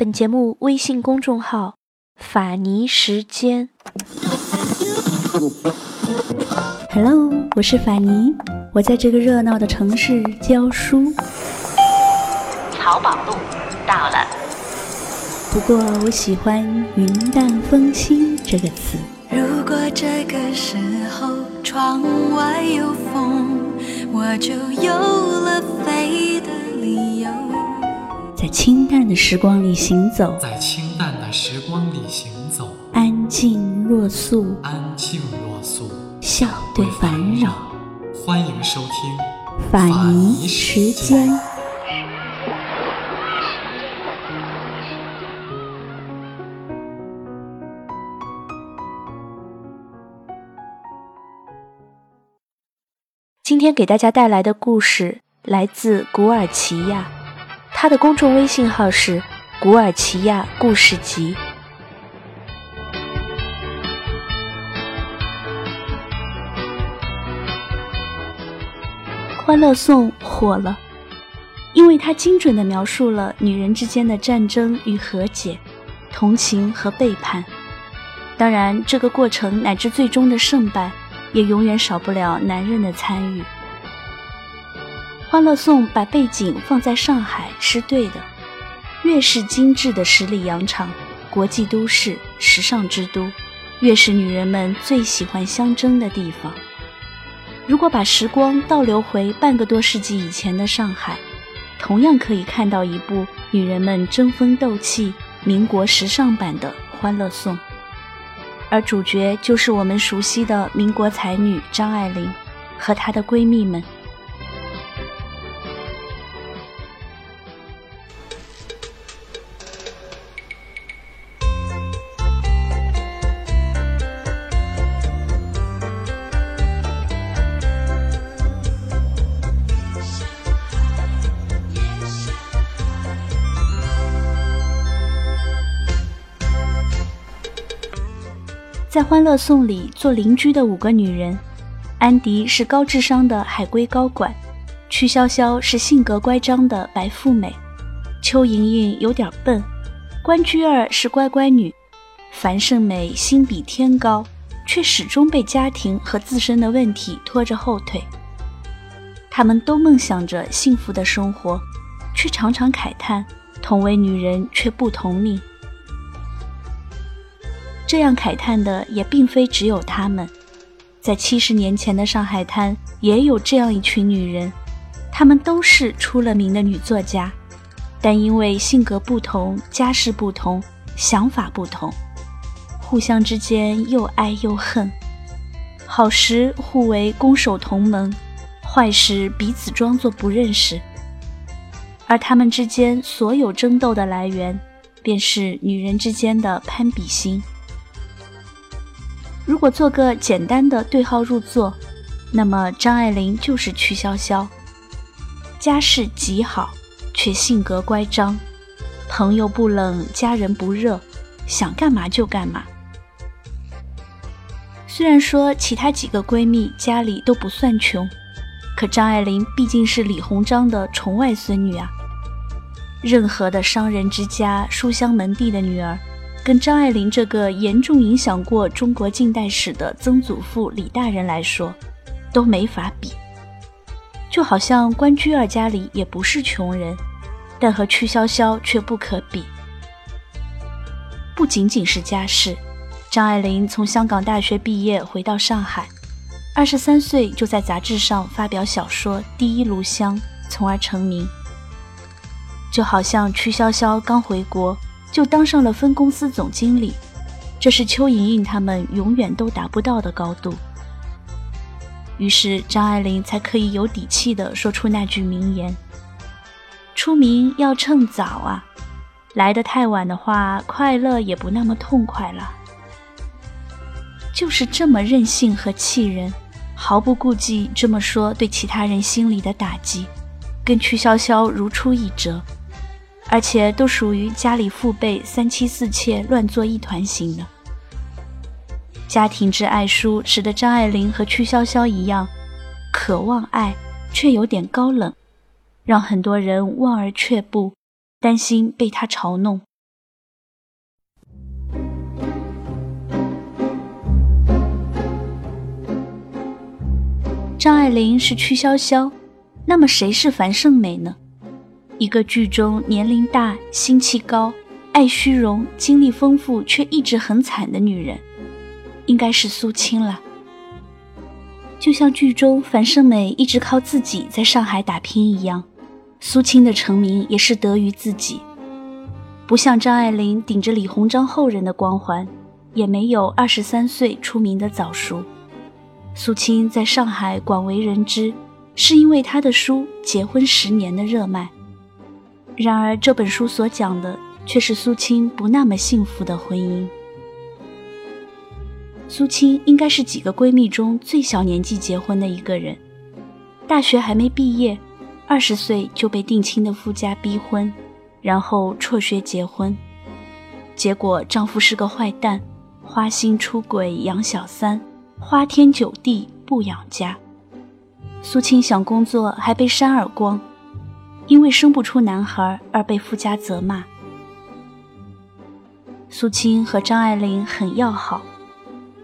本节目微信公众号“法尼时间 ”。Hello，我是法尼，我在这个热闹的城市教书。淘宝路到了。不过我喜欢“云淡风轻”这个词。如果这个时候窗外有风，我就有了飞的。在清淡的时光里行走，在清淡的时光里行走，安静若素，安静若素，笑对烦扰。欢迎收听法尼时间。今天给大家带来的故事来自古尔奇亚。他的公众微信号是“古尔奇亚故事集”。《欢乐颂》火了，因为它精准地描述了女人之间的战争与和解、同情和背叛。当然，这个过程乃至最终的胜败，也永远少不了男人的参与。《欢乐颂》把背景放在上海是对的，越是精致的十里洋场、国际都市、时尚之都，越是女人们最喜欢相争的地方。如果把时光倒流回半个多世纪以前的上海，同样可以看到一部女人们争风斗气、民国时尚版的《欢乐颂》，而主角就是我们熟悉的民国才女张爱玲和她的闺蜜们。在《欢乐颂》里做邻居的五个女人，安迪是高智商的海归高管，曲筱绡是性格乖张的白富美，邱莹莹有点笨，关雎儿是乖乖女，樊胜美心比天高，却始终被家庭和自身的问题拖着后腿。她们都梦想着幸福的生活，却常常慨叹同为女人却不同命。这样慨叹的也并非只有她们，在七十年前的上海滩也有这样一群女人，她们都是出了名的女作家，但因为性格不同、家世不同、想法不同，互相之间又爱又恨，好时互为攻守同盟，坏时彼此装作不认识，而她们之间所有争斗的来源，便是女人之间的攀比心。如果做个简单的对号入座，那么张爱玲就是曲筱绡，家世极好，却性格乖张，朋友不冷，家人不热，想干嘛就干嘛。虽然说其他几个闺蜜家里都不算穷，可张爱玲毕竟是李鸿章的宠外孙女啊，任何的商人之家、书香门第的女儿。跟张爱玲这个严重影响过中国近代史的曾祖父李大人来说，都没法比。就好像关雎儿家里也不是穷人，但和曲筱绡却不可比。不仅仅是家世，张爱玲从香港大学毕业回到上海，二十三岁就在杂志上发表小说《第一炉香》，从而成名。就好像曲筱绡刚回国。就当上了分公司总经理，这是邱莹莹他们永远都达不到的高度。于是张爱玲才可以有底气地说出那句名言：“出名要趁早啊，来得太晚的话，快乐也不那么痛快了。”就是这么任性和气人，毫不顾忌这么说对其他人心里的打击，跟曲筱绡如出一辙。而且都属于家里父辈三妻四妾乱作一团型的。家庭之爱书使得张爱玲和曲筱绡一样渴望爱却有点高冷让很多人望而却步担心被他嘲弄。张爱玲是曲筱绡那么谁是樊胜美呢？一个剧中年龄大、心气高、爱虚荣、经历丰富却一直很惨的女人，应该是苏青了。就像剧中樊胜美一直靠自己在上海打拼一样，苏青的成名也是得于自己。不像张爱玲顶着李鸿章后人的光环，也没有二十三岁出名的早熟。苏青在上海广为人知，是因为她的书《结婚十年》的热卖。然而这本书所讲的却是苏青不那么幸福的婚姻。苏青应该是几个闺蜜中最小年纪结婚的一个人，大学还没毕业，二十岁就被定亲的夫家逼婚，然后辍学结婚，结果丈夫是个坏蛋，花心出轨养小三。花天酒地不养家，苏青想工作还被扇耳光，因为生不出男孩而被夫家责骂。苏青和张爱玲很要好，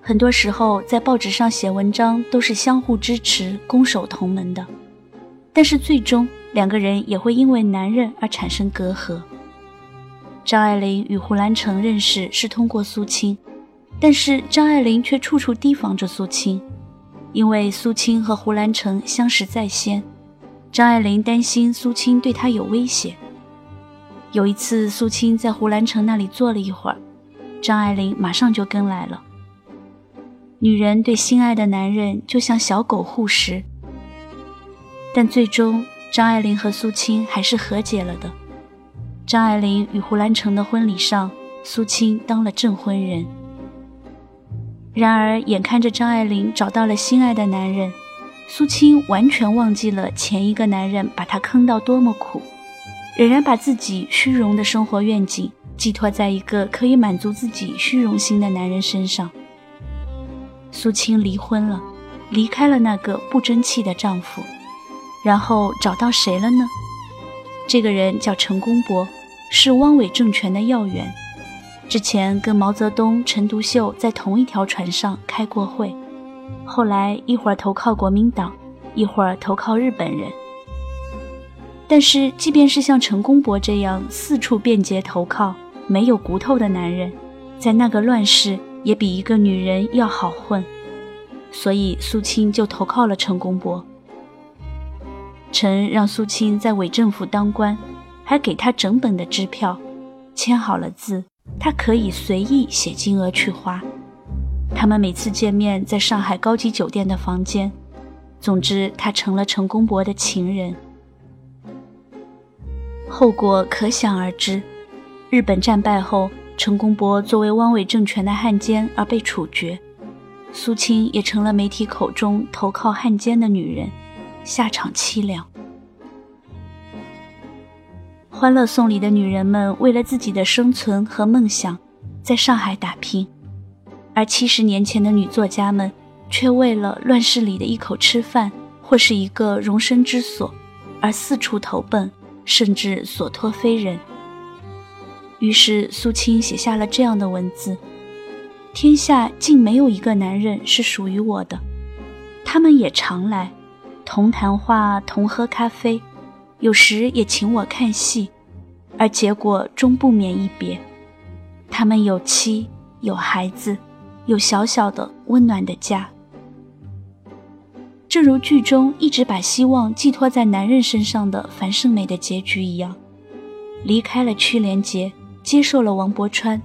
很多时候在报纸上写文章都是相互支持、攻守同门的，但是最终两个人也会因为男人而产生隔阂。张爱玲与胡兰成认识是通过苏青。但是张爱玲却处处提防着苏青，因为苏青和胡兰成相识在先，张爱玲担心苏青对她有威胁。有一次，苏青在胡兰成那里坐了一会儿，张爱玲马上就跟来了。女人对心爱的男人就像小狗护食，但最终张爱玲和苏青还是和解了的。张爱玲与胡兰成的婚礼上，苏青当了证婚人。然而，眼看着张爱玲找到了心爱的男人，苏青完全忘记了前一个男人把她坑到多么苦，仍然把自己虚荣的生活愿景寄托在一个可以满足自己虚荣心的男人身上。苏青离婚了，离开了那个不争气的丈夫，然后找到谁了呢？这个人叫陈公博，是汪伪政权的要员。之前跟毛泽东、陈独秀在同一条船上开过会，后来一会儿投靠国民党，一会儿投靠日本人。但是，即便是像陈公博这样四处便捷投靠、没有骨头的男人，在那个乱世也比一个女人要好混。所以，苏青就投靠了陈公博。陈让苏青在伪政府当官，还给他整本的支票，签好了字。他可以随意写金额去花，他们每次见面在上海高级酒店的房间。总之，他成了陈公博的情人。后果可想而知，日本战败后，陈公博作为汪伪政权的汉奸而被处决，苏青也成了媒体口中投靠汉奸的女人，下场凄凉。欢乐颂里的女人们为了自己的生存和梦想，在上海打拼；而七十年前的女作家们，却为了乱世里的一口吃饭或是一个容身之所，而四处投奔，甚至所托非人。于是苏青写下了这样的文字：“天下竟没有一个男人是属于我的，他们也常来，同谈话，同喝咖啡。”有时也请我看戏，而结果终不免一别。他们有妻有孩子，有小小的温暖的家。正如剧中一直把希望寄托在男人身上的樊胜美的结局一样，离开了屈连杰，接受了王柏川，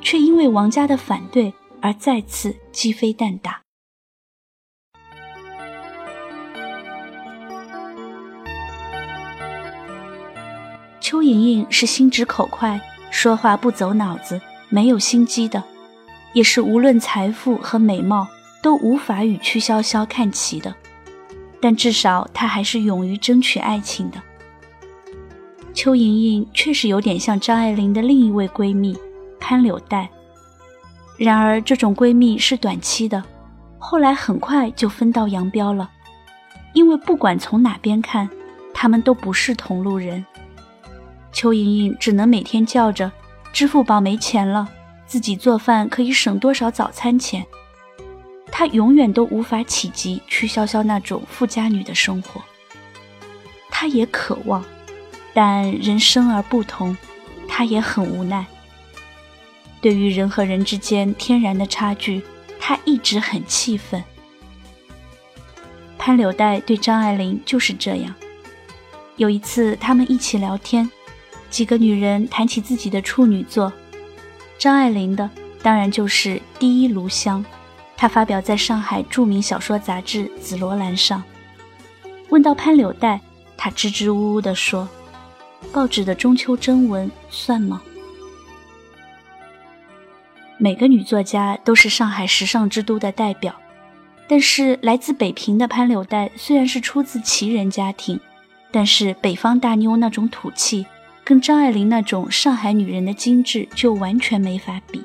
却因为王家的反对而再次鸡飞蛋打。邱莹莹是心直口快、说话不走脑子、没有心机的，也是无论财富和美貌都无法与曲筱绡看齐的。但至少她还是勇于争取爱情的。邱莹莹确实有点像张爱玲的另一位闺蜜潘柳黛，然而这种闺蜜是短期的，后来很快就分道扬镳了。因为不管从哪边看，她们都不是同路人。邱莹莹只能每天叫着：“支付宝没钱了，自己做饭可以省多少早餐钱。”她永远都无法企及曲筱绡那种富家女的生活。她也渴望，但人生而不同，她也很无奈。对于人和人之间天然的差距，她一直很气愤。潘柳黛对张爱玲就是这样。有一次，他们一起聊天，几个女人谈起自己的处女作，张爱玲的当然就是《第一炉香》，她发表在上海著名小说杂志《紫罗兰》上。问到潘柳带，她支支吾吾地说：“报纸的中秋征文算吗？”每个女作家都是上海时尚之都的代表。但是，来自北平的潘柳带虽然是出自奇人家庭，但是北方大妞那种土气，跟张爱玲那种上海女人的精致就完全没法比。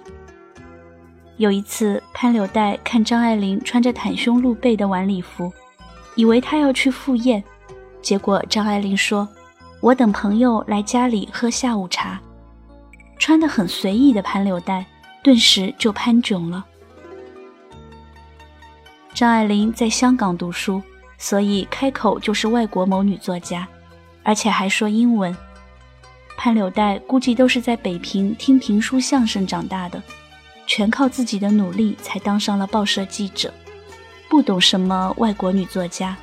有一次，潘柳带看张爱玲穿着袒胸露背的晚礼服，以为她要去赴宴，结果张爱玲说：“我等朋友来家里喝下午茶。”穿得很随意的潘柳带顿时就潘囧了。张爱玲在香港读书，所以开口就是外国某女作家，而且还说英文。潘柳带估计都是在北平听评书相声长大的，全靠自己的努力才当上了报社记者，不懂什么外国女作家，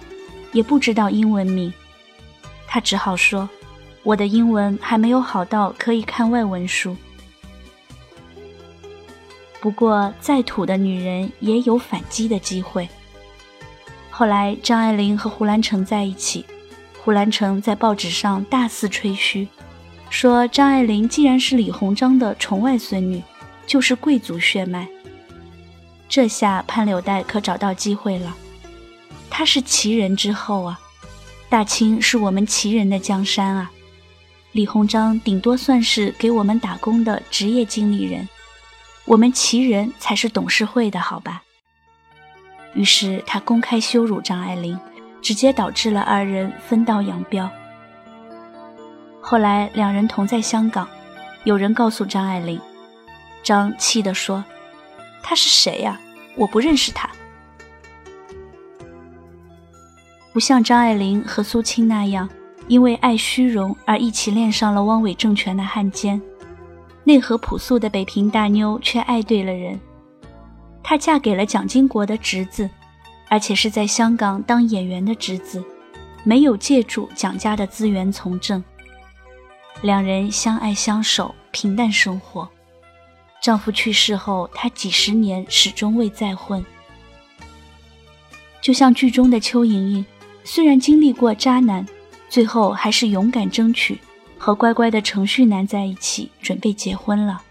也不知道英文名，他只好说：“我的英文还没有好到可以看外文书。”不过，再土的女人也有反击的机会。后来，张爱玲和胡兰成在一起，胡兰成在报纸上大肆吹嘘，说张爱玲既然是李鸿章的宠外孙女，就是贵族血脉。这下潘柳黛可找到机会了，她是旗人之后啊，大清是我们旗人的江山啊，李鸿章顶多算是给我们打工的职业经理人。我们齐人才是董事会的好吧？于是他公开羞辱张爱玲，直接导致了二人分道扬镳。后来两人同在香港，有人告诉张爱玲，张气地说：“他是谁呀？我不认识他。”不像张爱玲和苏青那样，因为爱虚荣而一起恋上了汪伪政权的汉奸。内核朴素的北平大妞却爱对了人，她嫁给了蒋经国的侄子，而且是在香港当演员的侄子，没有借助蒋家的资源从政。两人相爱相守，平淡生活。丈夫去世后，她几十年始终未再婚。就像剧中的邱莹莹，虽然经历过渣男，最后还是勇敢争取。和乖乖的程序男在一起，准备结婚了。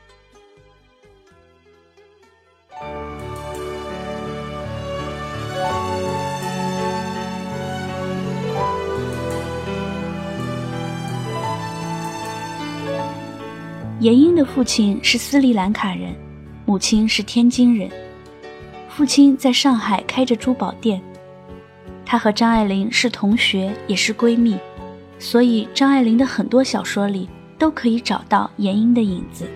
严英的父亲是斯里兰卡人，母亲是天津人。父亲在上海开着珠宝店，他和张爱玲是同学，也是闺蜜。所以，张爱玲的很多小说里都可以找到严英的影子，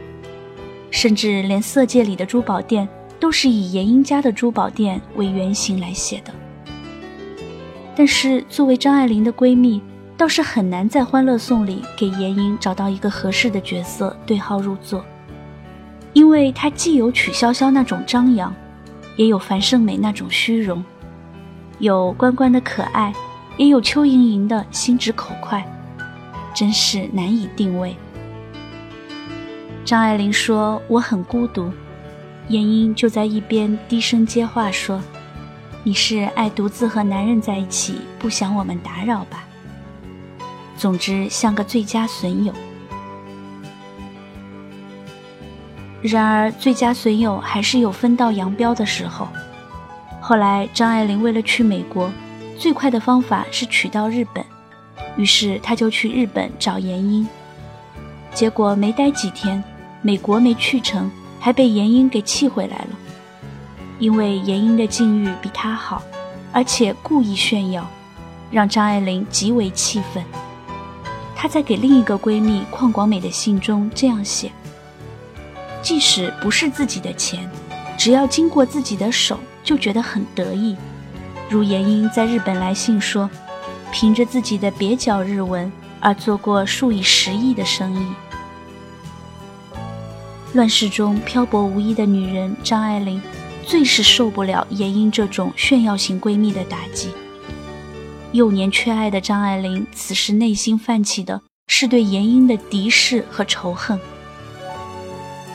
甚至连《色戒》里的珠宝店都是以严英家的珠宝店为原型来写的。但是，作为张爱玲的闺蜜，倒是很难在《欢乐颂》里给严英找到一个合适的角色对号入座，因为她既有曲筱绡那种张扬，也有樊胜美那种虚荣，有关关的可爱。也有邱莹莹的心直口快，真是难以定位。张爱玲说：“我很孤独。”闫英就在一边低声接话说：“你是爱独自和男人在一起，不想我们打扰吧？”总之像个最佳损友。然而最佳损友还是有分道扬镳的时候。后来张爱玲为了去美国。最快的方法是娶到日本，于是她就去日本找严英。结果没待几天，美国没去成，还被严英给气回来了。因为严英的境遇比她好，而且故意炫耀，让张爱玲极为气愤。她在给另一个闺蜜邝广美的信中这样写：即使不是自己的钱，只要经过自己的手，就觉得很得意。如严英在日本来信说，凭着自己的蹩脚日文而做过数以十亿的生意。乱世中漂泊无依的女人张爱玲，最是受不了严英这种炫耀型闺蜜的打击。幼年缺爱的张爱玲，此时内心泛起的是对严英的敌视和仇恨。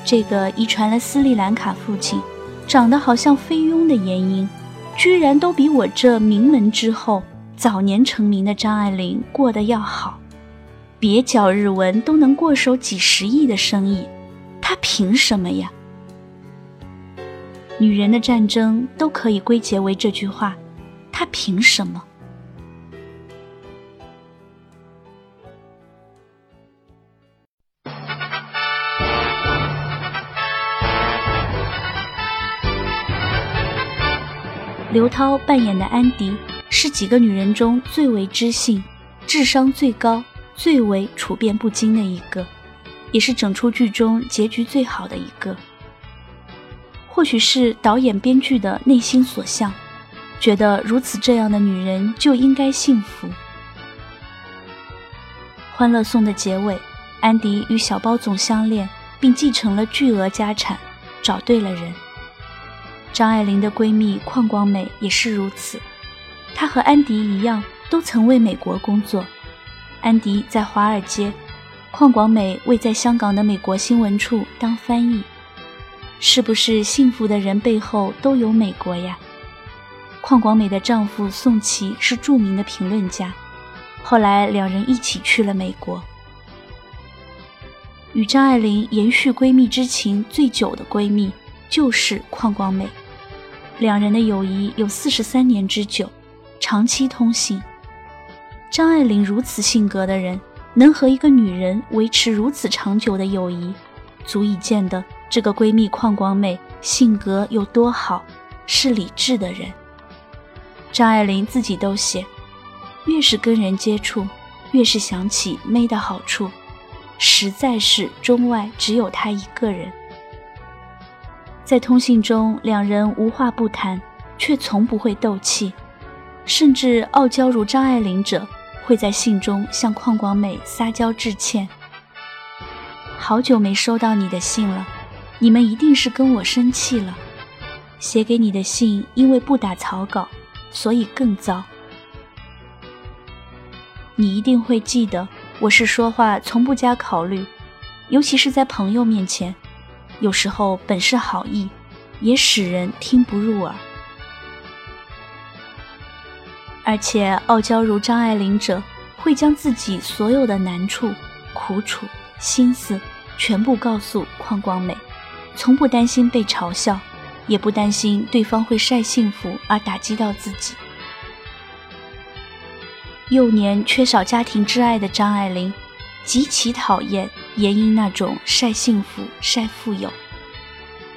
这个遗传了斯里兰卡父亲，长得好像菲佣的严英，居然都比我这名门之后、早年成名的张爱玲过得要好，蹩脚日文都能过手几十亿的生意，她凭什么呀？女人的战争都可以归结为这句话：她凭什么？刘涛扮演的安迪是几个女人中最为知性、智商最高、最为处变不惊的一个，也是整出剧中结局最好的一个。或许是导演编剧的内心所向，觉得如此这样的女人就应该幸福。《欢乐颂》的结尾，安迪与小包总相恋，并继承了巨额家产，找对了人。张爱玲的闺蜜邝广美也是如此，她和安迪一样，都曾为美国工作。安迪在华尔街，邝广美为在香港的美国新闻处当翻译。是不是幸福的人背后都有美国呀？邝广美的丈夫宋琦是著名的评论家，后来两人一起去了美国。与张爱玲延续闺蜜之情最久的闺蜜就是邝广美。两人的友谊有四十三年之久，长期通信。张爱玲如此性格的人，能和一个女人维持如此长久的友谊，足以见得这个闺蜜邝广美性格有多好，是理智的人。张爱玲自己都写，越是跟人接触，越是想起妹的好处，实在是中外只有她一个人。在通信中，两人无话不谈，却从不会斗气。甚至傲娇如张爱玲者，会在信中向邝广美撒娇致歉：“好久没收到你的信了，你们一定是跟我生气了。写给你的信因为不打草稿，所以更糟。你一定会记得，我是说话从不加考虑，尤其是在朋友面前。”有时候本是好意，也使人听不入耳。而且傲娇如张爱玲者，会将自己所有的难处、苦楚、心思全部告诉邝光美，从不担心被嘲笑，也不担心对方会晒幸福而打击到自己。幼年缺少家庭之爱的张爱玲，极其讨厌。严英那种晒幸福、晒富有，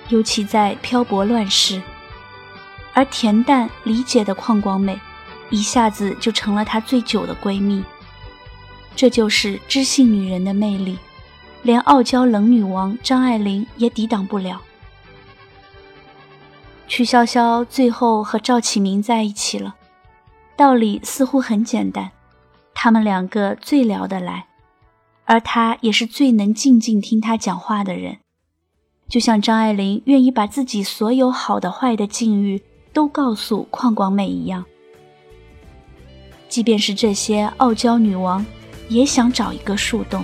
尤其在漂泊乱世，而恬淡理解的邝广美，一下子就成了她最久的闺蜜。这就是知性女人的魅力，连傲娇冷女王张爱玲也抵挡不了。曲筱绡最后和赵启明在一起了，道理似乎很简单，他们两个最聊得来。而他也是最能静静听他讲话的人，就像张爱玲愿意把自己所有好的坏的境遇都告诉邝广美一样。即便是这些傲娇女王，也想找一个树洞。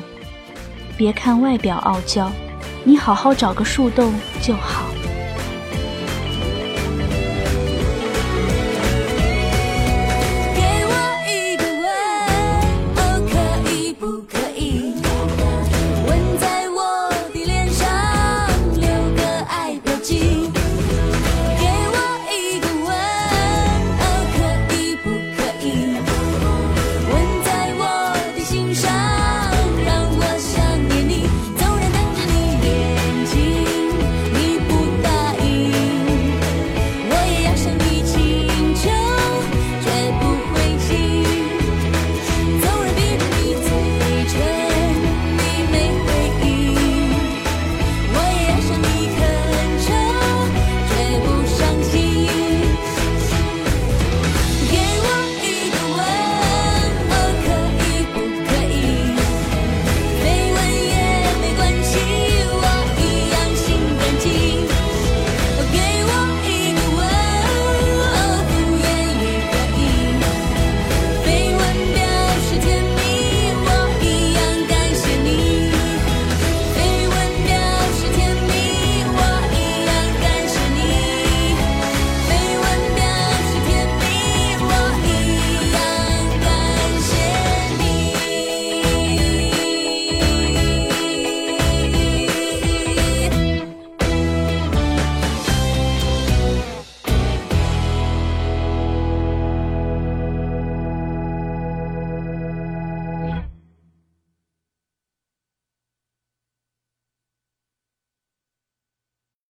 别看外表傲娇，你好好找个树洞就好。